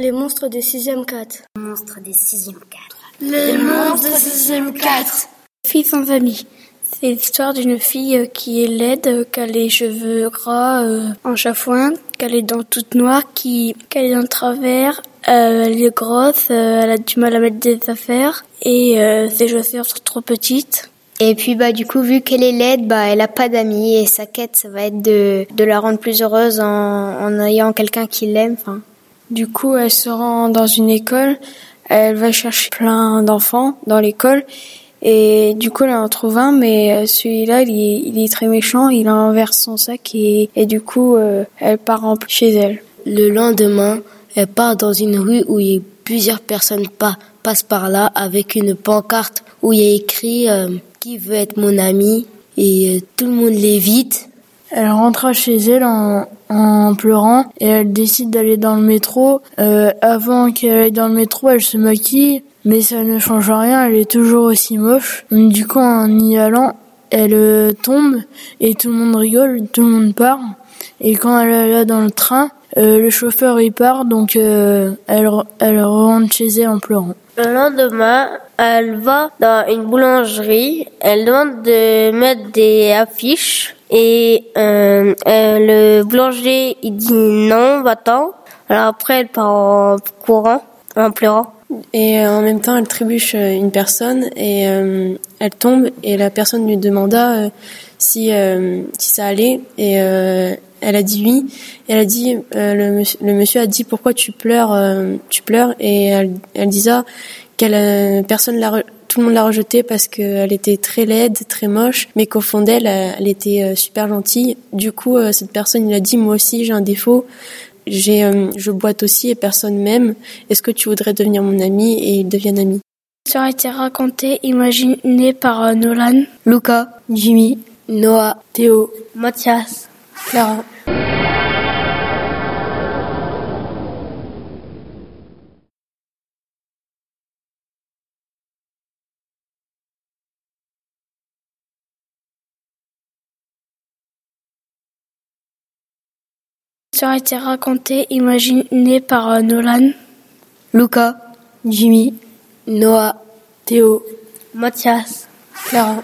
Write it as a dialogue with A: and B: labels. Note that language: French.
A: Les monstres des 6e 4.
B: Les monstres des 6e 4.
C: Les monstres des 6e 4.
A: Fille sans famille. C'est l'histoire d'une fille qui est laide, qui a les cheveux gras en chafouin, qu'elle est dans toute noire, qui, qu'elle est dans le travers, euh, elle est grosse, euh, elle a du mal à mettre des affaires et euh, ses chaussures sont trop petites.
B: Et puis bah du coup vu qu'elle est laide, bah elle a pas d'amis et sa quête ça va être de, de la rendre plus heureuse en, en ayant quelqu'un qui l'aime. Enfin.
D: Du coup elle se rend dans une école, elle va chercher plein d'enfants dans l'école et du coup elle en trouve un mais celui-là il est, très méchant, il renverse son sac et, et du coup elle part en chez elle.
E: Le lendemain, elle part dans une rue où il y a plusieurs personnes pas, passent par là avec une pancarte où il y a écrit euh, qui veut être mon ami? Et euh, tout le monde l'évite.
D: Elle rentre chez elle en, en, pleurant et elle décide d'aller dans le métro. Euh, avant qu'elle aille dans le métro, elle se maquille, mais ça ne change rien, elle est toujours aussi moche. Du coup, en y allant, elle euh, tombe et tout le monde rigole, tout le monde part. Et quand elle est là dans le train, euh, le chauffeur y part, donc euh, elle, elle rentre chez elle en pleurant.
F: Le lendemain, elle va dans une boulangerie, elle demande de mettre des affiches et euh, le boulanger il dit non, va-t'en. Alors après elle part en courant, en pleurant.
G: Et en même temps, elle trébuche une personne et elle tombe et la personne lui demanda si si ça allait et elle a dit oui. elle a dit, euh, le, le, monsieur, a dit pourquoi tu pleures, euh, tu pleures? Et elle, elle disait qu'elle, euh, personne l'a, tout le monde l'a rejetée parce qu'elle était très laide, très moche, mais qu'au fond d'elle, elle, était super gentille. Du coup, cette personne, il a dit, moi aussi, j'ai un défaut. J'ai, je boite aussi et personne m'aime. Est-ce que tu voudrais devenir mon ami et ils deviennent amis.
A: Ça a été raconté, imaginé par Nolan,
E: Luca, Jimmy, Noah, Théo,
F: Mathias.
G: Clara.
A: A été raconté, imaginé par Nolan,
E: Luca, Jimmy, Noah, Théo,
F: Mathias,
G: Clara.